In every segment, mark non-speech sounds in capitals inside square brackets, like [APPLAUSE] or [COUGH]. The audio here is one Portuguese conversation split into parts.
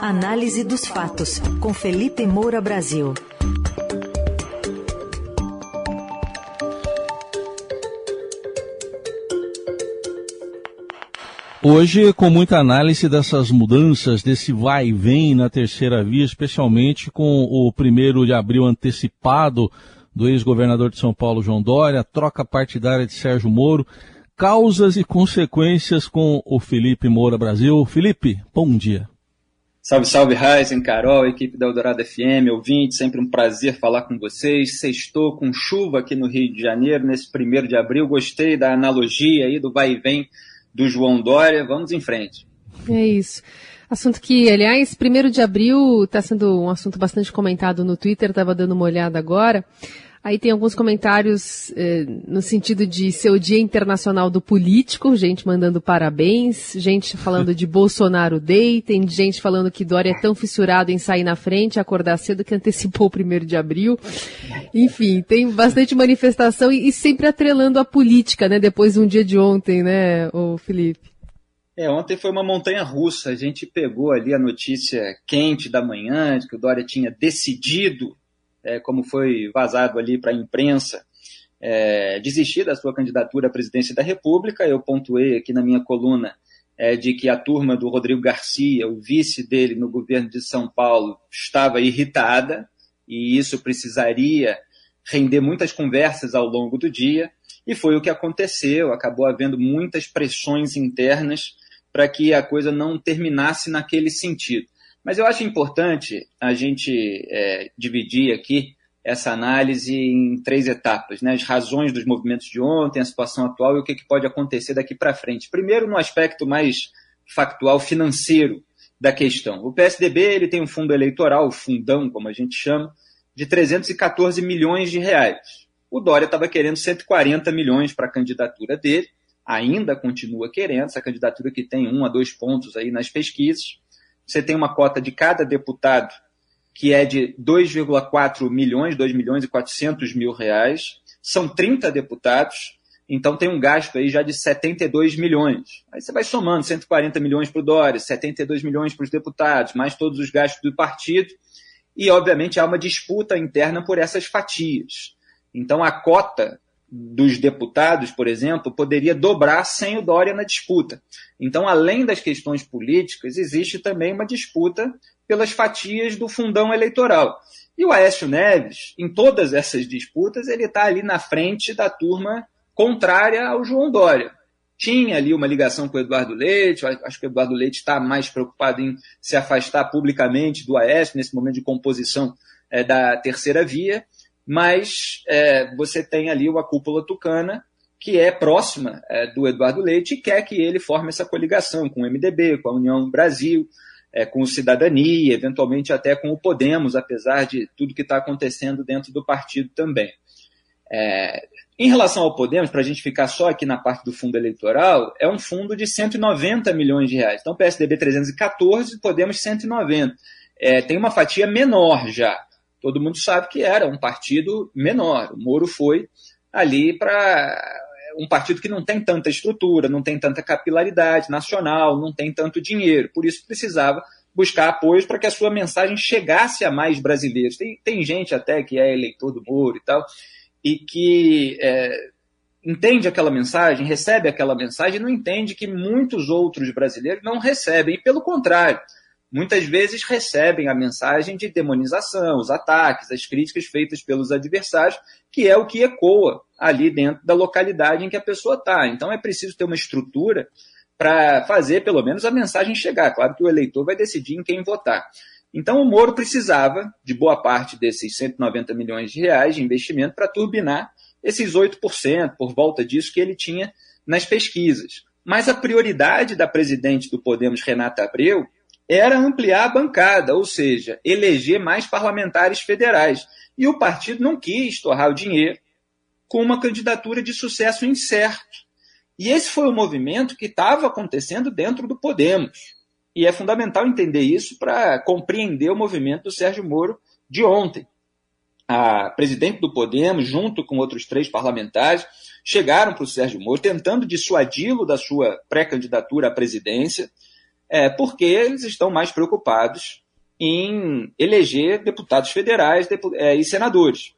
Análise dos fatos, com Felipe Moura Brasil. Hoje, com muita análise dessas mudanças, desse vai e vem na terceira via, especialmente com o primeiro de abril antecipado do ex-governador de São Paulo, João Dória, troca partidária de Sérgio Moro, causas e consequências com o Felipe Moura Brasil. Felipe, bom dia. Salve, salve, Ryzen, Carol, equipe da Eldorado FM, ouvinte, sempre um prazer falar com vocês. Sextou com chuva aqui no Rio de Janeiro, nesse primeiro de abril. Gostei da analogia aí do vai e vem do João Dória. Vamos em frente. É isso. Assunto que, aliás, primeiro de abril está sendo um assunto bastante comentado no Twitter, estava dando uma olhada agora. Aí tem alguns comentários eh, no sentido de ser o Dia Internacional do Político, gente mandando parabéns, gente falando de Bolsonaro Day, tem gente falando que Dória é tão fissurado em sair na frente, acordar cedo que antecipou o primeiro de abril. Enfim, tem bastante manifestação e, e sempre atrelando a política, né? Depois de um dia de ontem, né, o Felipe? É, ontem foi uma montanha russa. A gente pegou ali a notícia quente da manhã de que o Dória tinha decidido é, como foi vazado ali para a imprensa, é, desistir da sua candidatura à presidência da República. Eu pontuei aqui na minha coluna é, de que a turma do Rodrigo Garcia, o vice dele no governo de São Paulo, estava irritada e isso precisaria render muitas conversas ao longo do dia. E foi o que aconteceu. Acabou havendo muitas pressões internas para que a coisa não terminasse naquele sentido. Mas eu acho importante a gente é, dividir aqui essa análise em três etapas, né? as razões dos movimentos de ontem, a situação atual e o que, que pode acontecer daqui para frente. Primeiro, no aspecto mais factual financeiro da questão. O PSDB ele tem um fundo eleitoral, o fundão, como a gente chama, de 314 milhões de reais. O Dória estava querendo 140 milhões para a candidatura dele, ainda continua querendo, essa candidatura que tem um a dois pontos aí nas pesquisas você tem uma cota de cada deputado que é de 2,4 milhões, 2 milhões e 400 mil reais. São 30 deputados, então tem um gasto aí já de 72 milhões. Aí você vai somando 140 milhões para o Dória, 72 milhões para os deputados, mais todos os gastos do partido. E, obviamente, há uma disputa interna por essas fatias. Então, a cota dos deputados, por exemplo, poderia dobrar sem o Dória na disputa. Então, além das questões políticas, existe também uma disputa pelas fatias do fundão eleitoral. E o Aécio Neves, em todas essas disputas, ele está ali na frente da turma contrária ao João Dória. Tinha ali uma ligação com o Eduardo Leite, acho que o Eduardo Leite está mais preocupado em se afastar publicamente do Aécio nesse momento de composição é, da terceira via, mas é, você tem ali uma cúpula tucana que é próxima é, do Eduardo Leite e quer que ele forme essa coligação com o MDB, com a União Brasil, é, com o Cidadania, eventualmente até com o Podemos, apesar de tudo que está acontecendo dentro do partido também. É, em relação ao Podemos, para a gente ficar só aqui na parte do fundo eleitoral, é um fundo de 190 milhões de reais. Então, PSDB 314, Podemos 190. É, tem uma fatia menor já todo mundo sabe que era um partido menor. O Moro foi ali para um partido que não tem tanta estrutura, não tem tanta capilaridade nacional, não tem tanto dinheiro. Por isso precisava buscar apoios para que a sua mensagem chegasse a mais brasileiros. Tem, tem gente até que é eleitor do Moro e tal, e que é, entende aquela mensagem, recebe aquela mensagem não entende que muitos outros brasileiros não recebem. E pelo contrário, muitas vezes recebem a mensagem de demonização, os ataques, as críticas feitas pelos adversários, que é o que ecoa ali dentro da localidade em que a pessoa está. Então é preciso ter uma estrutura para fazer pelo menos a mensagem chegar. Claro que o eleitor vai decidir em quem votar. Então o Moro precisava de boa parte desses 190 milhões de reais de investimento para turbinar esses 8%, por volta disso que ele tinha nas pesquisas. Mas a prioridade da presidente do Podemos, Renata Abreu, era ampliar a bancada, ou seja, eleger mais parlamentares federais. E o partido não quis torrar o dinheiro com uma candidatura de sucesso incerto. E esse foi o movimento que estava acontecendo dentro do Podemos. E é fundamental entender isso para compreender o movimento do Sérgio Moro de ontem. A presidente do Podemos, junto com outros três parlamentares, chegaram para o Sérgio Moro tentando dissuadi-lo da sua pré-candidatura à presidência, é, porque eles estão mais preocupados em eleger deputados federais é, e senadores.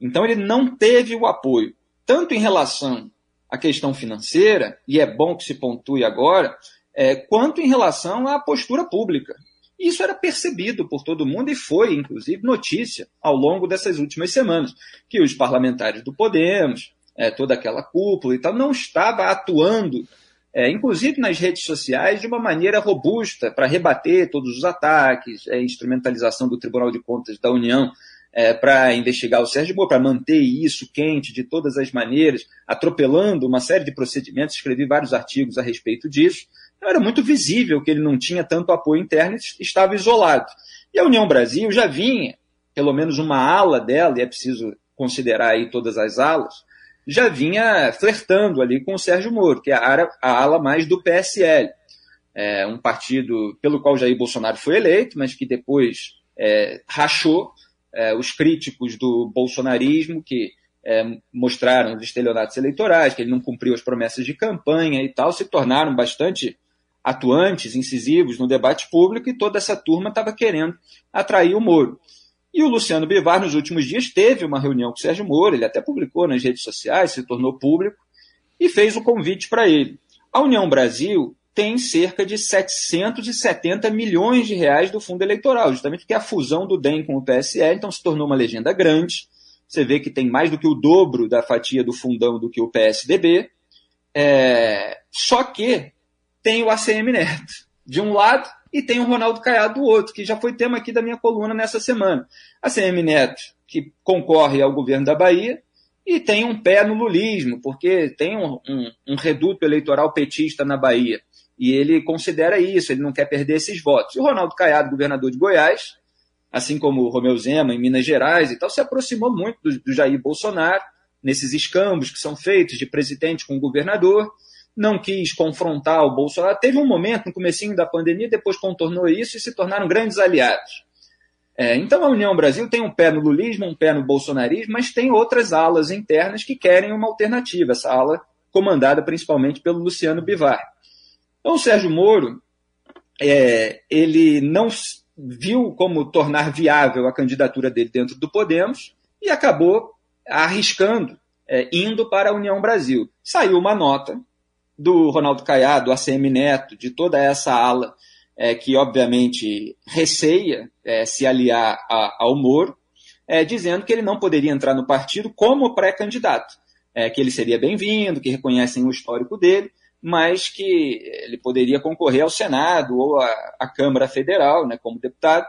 Então ele não teve o apoio, tanto em relação à questão financeira, e é bom que se pontue agora, é, quanto em relação à postura pública. Isso era percebido por todo mundo e foi, inclusive, notícia ao longo dessas últimas semanas, que os parlamentares do Podemos, é, toda aquela cúpula e tal, não estava atuando, é, inclusive nas redes sociais, de uma maneira robusta para rebater todos os ataques, é, instrumentalização do Tribunal de Contas da União é, para investigar o Sérgio Moro, para manter isso quente de todas as maneiras, atropelando uma série de procedimentos, escrevi vários artigos a respeito disso. Então era muito visível que ele não tinha tanto apoio interno e estava isolado. E a União Brasil já vinha, pelo menos uma ala dela, e é preciso considerar aí todas as alas, já vinha flertando ali com o Sérgio Moro, que é a, a ala mais do PSL. É um partido pelo qual Jair Bolsonaro foi eleito, mas que depois é, rachou é, os críticos do bolsonarismo, que é, mostraram os estelionatos eleitorais, que ele não cumpriu as promessas de campanha e tal, se tornaram bastante atuantes, incisivos no debate público, e toda essa turma estava querendo atrair o Moro. E o Luciano Bivar, nos últimos dias, teve uma reunião com o Sérgio Moro, ele até publicou nas redes sociais, se tornou público, e fez o convite para ele. A União Brasil tem cerca de 770 milhões de reais do fundo eleitoral, justamente porque a fusão do DEM com o PSL, então se tornou uma legenda grande. Você vê que tem mais do que o dobro da fatia do fundão do que o PSDB. É... Só que tem o ACM Neto de um lado e tem o Ronaldo Caiado do outro, que já foi tema aqui da minha coluna nessa semana. ACM Neto, que concorre ao governo da Bahia, e tem um pé no lulismo, porque tem um, um, um reduto eleitoral petista na Bahia. E ele considera isso, ele não quer perder esses votos. E o Ronaldo Caiado, governador de Goiás, assim como o Romeu Zema em Minas Gerais e tal, se aproximou muito do, do Jair Bolsonaro nesses escambos que são feitos de presidente com governador, não quis confrontar o Bolsonaro. Teve um momento no comecinho da pandemia, depois contornou isso e se tornaram grandes aliados. É, então a União Brasil tem um pé no lulismo, um pé no bolsonarismo, mas tem outras alas internas que querem uma alternativa, essa ala comandada principalmente pelo Luciano Bivar. Então, o Sérgio Moro, é, ele não viu como tornar viável a candidatura dele dentro do Podemos e acabou arriscando, é, indo para a União Brasil. Saiu uma nota do Ronaldo Caiado, do ACM Neto, de toda essa ala é, que, obviamente, receia é, se aliar a, ao Moro, é, dizendo que ele não poderia entrar no partido como pré-candidato, é, que ele seria bem-vindo, que reconhecem o histórico dele, mas que ele poderia concorrer ao Senado ou à, Câmara Federal, né, como deputado,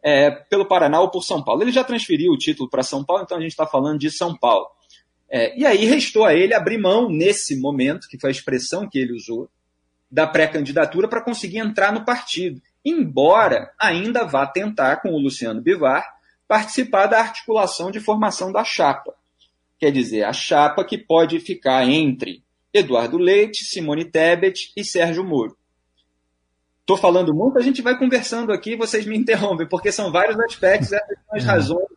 é, pelo Paraná ou por São Paulo. Ele já transferiu o título para São Paulo, então a gente está falando de São Paulo. É, e aí restou a ele abrir mão, nesse momento, que foi a expressão que ele usou, da pré-candidatura para conseguir entrar no partido, embora ainda vá tentar, com o Luciano Bivar, participar da articulação de formação da chapa. Quer dizer, a chapa que pode ficar entre Eduardo Leite, Simone Tebet e Sérgio Moro. Estou falando muito, a gente vai conversando aqui, vocês me interrompem, porque são vários aspectos, essas são as uhum. razões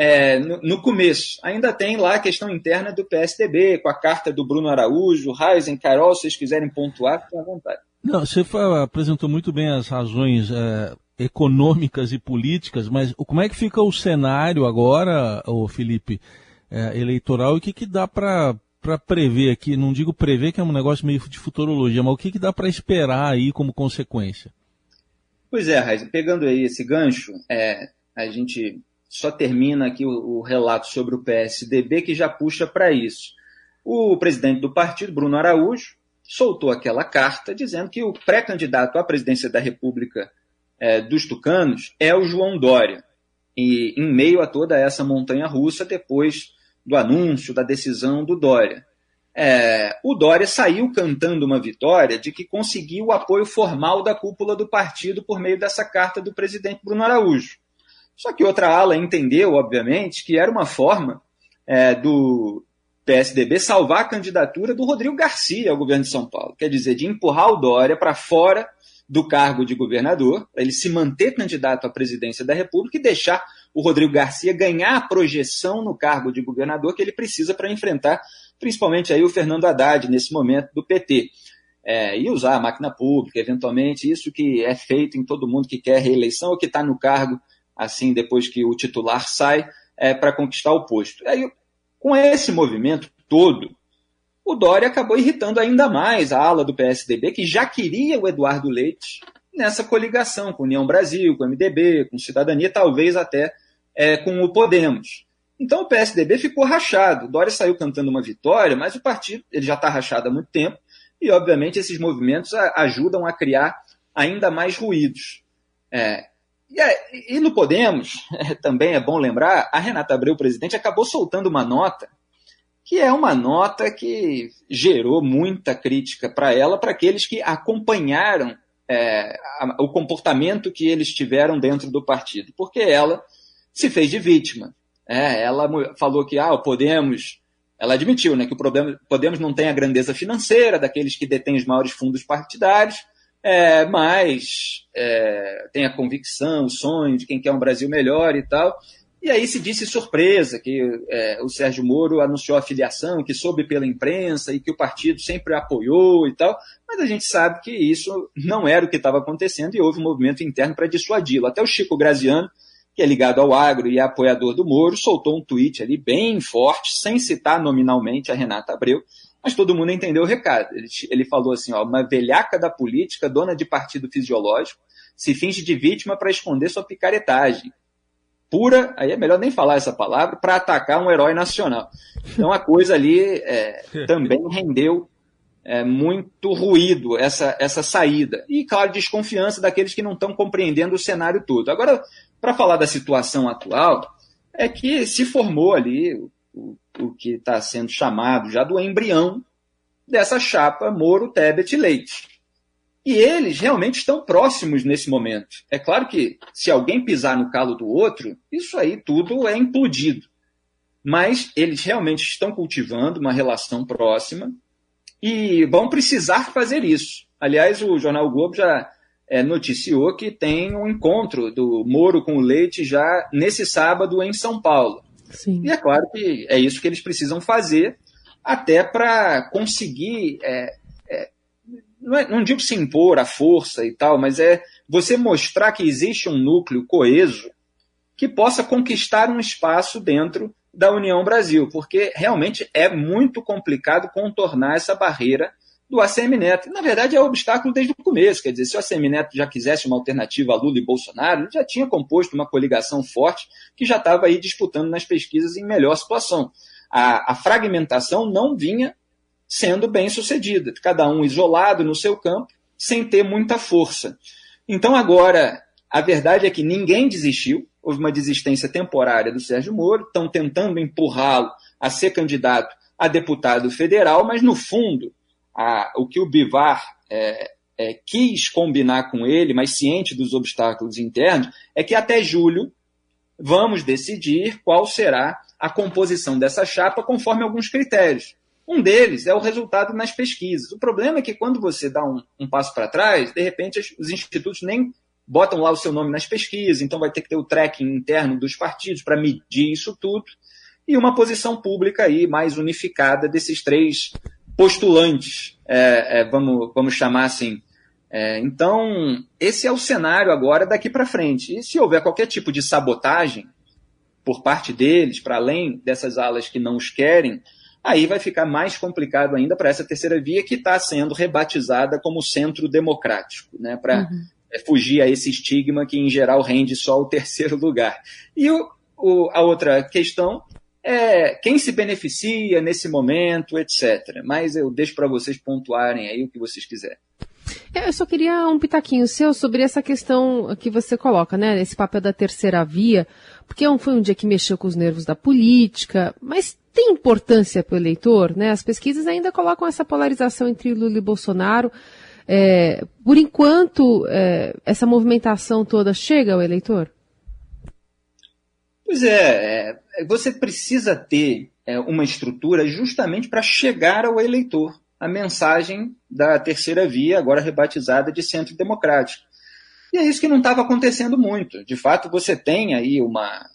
é, no, no, começo. Ainda tem lá a questão interna do PSDB, com a carta do Bruno Araújo, Raizen, Carol, se vocês quiserem pontuar, fiquem à vontade. Não, você apresentou muito bem as razões é, econômicas e políticas, mas como é que fica o cenário agora, o Felipe, é, eleitoral, e o que, que dá para para prever aqui, não digo prever que é um negócio meio de futurologia, mas o que, que dá para esperar aí como consequência? Pois é, Raiz, pegando aí esse gancho, é, a gente só termina aqui o, o, relato sobre o PSDB que já puxa para isso. O presidente do partido, Bruno Araújo, soltou aquela carta dizendo que o pré-candidato à presidência da República é, dos Tucanos é o João Dória. E em meio a toda essa montanha russa, depois do anúncio da decisão do Dória. É, o Dória saiu cantando uma vitória de que conseguiu o apoio formal da cúpula do partido por meio dessa carta do presidente Bruno Araújo. Só que outra ala entendeu, obviamente, que era uma forma é, do PSDB salvar a candidatura do Rodrigo Garcia ao governo de São Paulo. Quer dizer, de empurrar o Dória para fora do cargo de governador, para ele se manter candidato à presidência da República e deixar o Rodrigo Garcia ganhar a projeção no cargo de governador que ele precisa para enfrentar, principalmente aí o Fernando Haddad nesse momento do PT. é, e usar a máquina pública, eventualmente, isso que é feito em todo mundo que quer reeleição ou que está no cargo, assim, depois que o titular sai, é, para conquistar o posto. Aí, com esse movimento todo, o Dória acabou irritando ainda mais a ala do PSDB, que já queria o Eduardo Leite nessa coligação com União Brasil, com MDB, com Cidadania, talvez até é, com o Podemos. Então o PSDB ficou rachado. O Dória saiu cantando uma vitória, mas o partido ele já está rachado há muito tempo e, obviamente, esses movimentos ajudam a criar ainda mais ruídos. É, e, é, e, no Podemos, [LAUGHS] é, também é bom lembrar, a Renata Abreu, presidente, acabou soltando uma nota que é uma nota que gerou muita crítica para ela, para aqueles que acompanharam é, a, o comportamento que eles tiveram dentro do partido, porque ela se fez de vítima. É, ela falou que ah, o Podemos, ela admitiu né, que o Podemos não tem a grandeza financeira daqueles que detêm os maiores fundos partidários, é, mas é, tem a convicção, o sonho de quem quer um Brasil melhor e tal. E aí se disse surpresa que é, o Sérgio Moro anunciou a filiação, que soube pela imprensa e que o partido sempre apoiou e tal, mas a gente sabe que isso não era o que estava acontecendo e houve um movimento interno para dissuadi-lo. Até o Chico Graziano, que é ligado ao agro e é apoiador do Moro, soltou um tweet ali bem forte, sem citar nominalmente a Renata Abreu, mas todo mundo entendeu o recado. Ele, ele falou assim: ó, uma velhaca da política, dona de partido fisiológico, se finge de vítima para esconder sua picaretagem pura, aí é melhor nem falar essa palavra, para atacar um herói nacional. Então a coisa ali é, [LAUGHS] também rendeu é, muito ruído, essa, essa saída. E, claro, desconfiança daqueles que não estão compreendendo o cenário todo. Agora, para falar da situação atual, é que se formou ali o, o que está sendo chamado já do embrião dessa chapa Moro, Tebet e Leite. E eles realmente estão próximos nesse momento. É claro que se alguém pisar no calo do outro, isso aí tudo é implodido. Mas eles realmente estão cultivando uma relação próxima e vão precisar fazer isso. Aliás, o jornal o Globo já é, noticiou que tem um encontro do Moro com o Leite já nesse sábado em São Paulo. Sim. E é claro que é isso que eles precisam fazer, até para conseguir é, não, é, não digo se impor a força e tal, mas é você mostrar que existe um núcleo coeso que possa conquistar um espaço dentro da União Brasil, porque realmente é muito complicado contornar essa barreira do ACM Neto. Na verdade, é um obstáculo desde o começo. Quer dizer, se o ACM Neto já quisesse uma alternativa a Lula e Bolsonaro, ele já tinha composto uma coligação forte que já estava aí disputando nas pesquisas em melhor situação. A, a fragmentação não vinha sendo bem sucedida, cada um isolado no seu campo, sem ter muita força. Então, agora, a verdade é que ninguém desistiu, houve uma desistência temporária do Sérgio Moro, estão tentando empurrá-lo a ser candidato a deputado federal, mas, no fundo, a, o que o Bivar é, é, quis combinar com ele, mas ciente dos obstáculos internos, é que até julho vamos decidir qual será a composição dessa chapa conforme alguns critérios. Um deles é o resultado nas pesquisas. O problema é que quando você dá um, um passo para trás, de repente os institutos nem botam lá o seu nome nas pesquisas, então vai ter que ter o tracking interno dos partidos para medir isso tudo, e uma posição pública aí mais unificada desses três postulantes, é, é, vamos, vamos chamar assim. É, então, esse é o cenário agora daqui para frente. E se houver qualquer tipo de sabotagem por parte deles, para além dessas alas que não os querem, aí vai ficar mais complicado ainda para essa terceira via que está sendo rebatizada como centro democrático, né, para uhum. É, fugir a esse estigma que, em geral, rende só o terceiro lugar. E o, o, a outra questão é quem se beneficia nesse momento, etc. Mas eu deixo para vocês pontuarem aí o que vocês quiserem. É, eu só queria um pitaquinho seu sobre essa questão que você coloca, né? Esse papel da terceira via, porque foi um dia que mexeu com os nervos da política, mas tem importância para o eleitor, né? As pesquisas ainda colocam essa polarização entre Lula e Bolsonaro. É, por enquanto, é, essa movimentação toda chega ao eleitor? Pois é, é você precisa ter é, uma estrutura justamente para chegar ao eleitor. A mensagem da terceira via, agora rebatizada de centro democrático. E é isso que não estava acontecendo muito. De fato, você tem aí uma,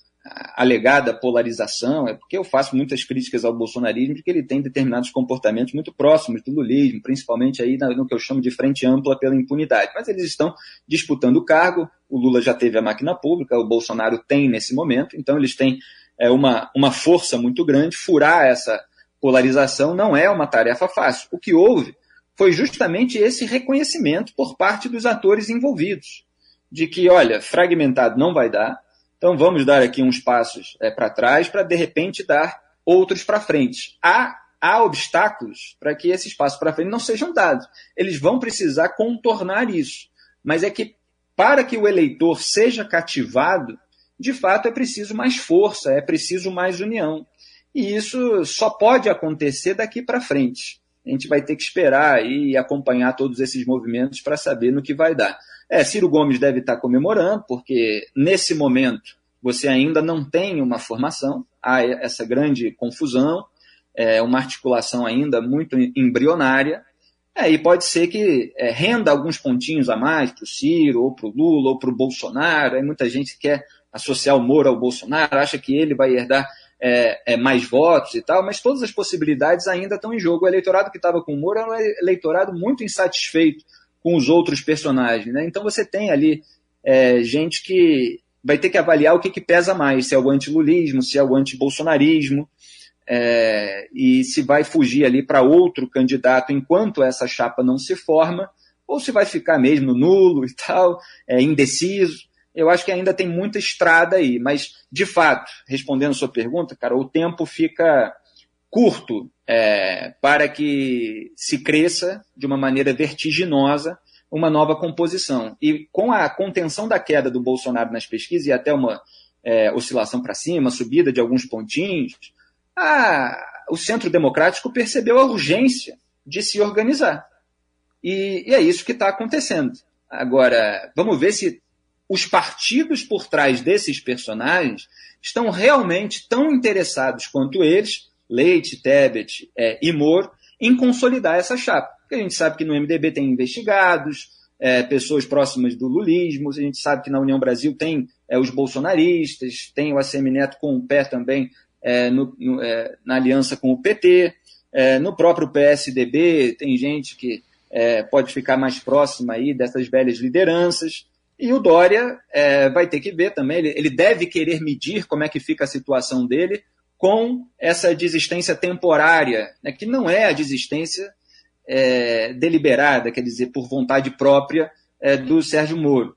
alegada polarização, é porque eu faço muitas críticas ao bolsonarismo, porque ele tem determinados comportamentos muito próximos do lulismo, principalmente aí no que eu chamo de frente ampla pela impunidade. Mas eles estão disputando o cargo, o Lula já teve a máquina pública, o Bolsonaro tem nesse momento, então eles têm é, uma, uma força muito grande, furar essa polarização não é uma tarefa fácil. O que houve foi justamente esse reconhecimento por parte dos atores envolvidos, de que, olha, fragmentado não vai dar, então vamos dar aqui uns passos é, para trás para de repente dar outros para frente. Há, há obstáculos para que esses passos para frente não sejam dados. Eles vão precisar contornar isso. Mas é que para que o eleitor seja cativado, de fato é preciso mais força, é preciso mais união. E isso só pode acontecer daqui para frente. A gente vai ter que esperar e acompanhar todos esses movimentos para saber no que vai dar. É, Ciro Gomes deve estar comemorando, porque nesse momento você ainda não tem uma formação, há essa grande confusão, é uma articulação ainda muito embrionária, é, e pode ser que é, renda alguns pontinhos a mais para o Ciro, ou para o Lula, ou para o Bolsonaro. Aí muita gente quer associar o Moro ao Bolsonaro, acha que ele vai herdar é, é, mais votos e tal, mas todas as possibilidades ainda estão em jogo. O eleitorado que estava com o Moro era um eleitorado muito insatisfeito com os outros personagens. Né? Então você tem ali é, gente que vai ter que avaliar o que, que pesa mais, se é o antilulismo, se é o antibolsonarismo, é, e se vai fugir ali para outro candidato enquanto essa chapa não se forma, ou se vai ficar mesmo nulo e tal, é, indeciso. Eu acho que ainda tem muita estrada aí, mas de fato, respondendo a sua pergunta, cara, o tempo fica curto é, para que se cresça de uma maneira vertiginosa uma nova composição. E com a contenção da queda do Bolsonaro nas pesquisas e até uma é, oscilação para cima, subida de alguns pontinhos, a, o centro democrático percebeu a urgência de se organizar. E, e é isso que está acontecendo. Agora, vamos ver se os partidos por trás desses personagens estão realmente tão interessados quanto eles Leite, Tebet é, e Moro, em consolidar essa chapa. Porque a gente sabe que no MDB tem investigados, é, pessoas próximas do lulismo, a gente sabe que na União Brasil tem é, os bolsonaristas, tem o ACM Neto com o pé também é, no, no, é, na aliança com o PT, é, no próprio PSDB tem gente que pode ficar mais próxima aí dessas velhas lideranças. E o Dória vai ter que ver também, ele, ele deve querer medir como é que fica a situação dele, com essa desistência temporária, né, que não é a desistência é, deliberada, quer dizer, por vontade própria é, do Sérgio Moro.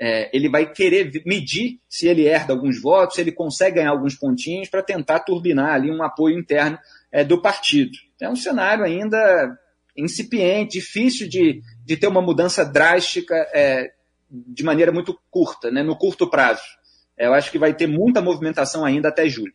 É, ele vai querer medir se ele herda alguns votos, se ele consegue ganhar alguns pontinhos para tentar turbinar ali um apoio interno é, do partido. É um cenário ainda incipiente, difícil de, de ter uma mudança drástica é, de maneira muito curta, né, no curto prazo. É, eu acho que vai ter muita movimentação ainda até julho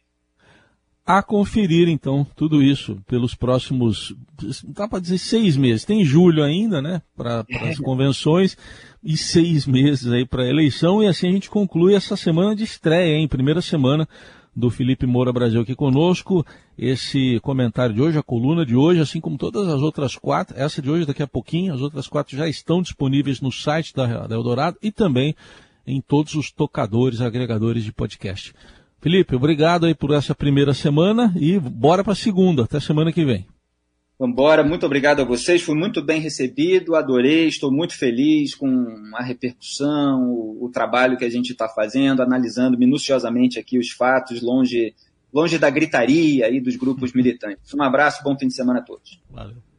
a conferir, então, tudo isso pelos próximos, dá para dizer seis meses. Tem julho ainda, né, para as [LAUGHS] convenções e seis meses aí para a eleição. E assim a gente conclui essa semana de estreia, hein, primeira semana do Felipe Moura Brasil aqui conosco. Esse comentário de hoje, a coluna de hoje, assim como todas as outras quatro, essa de hoje daqui a pouquinho, as outras quatro já estão disponíveis no site da, da Eldorado e também em todos os tocadores, agregadores de podcast. Felipe, obrigado aí por essa primeira semana e bora para a segunda. Até semana que vem. Vambora, muito obrigado a vocês, fui muito bem recebido, adorei, estou muito feliz com a repercussão, o, o trabalho que a gente está fazendo, analisando minuciosamente aqui os fatos, longe, longe da gritaria aí dos grupos militantes. Um abraço, bom fim de semana a todos. Valeu.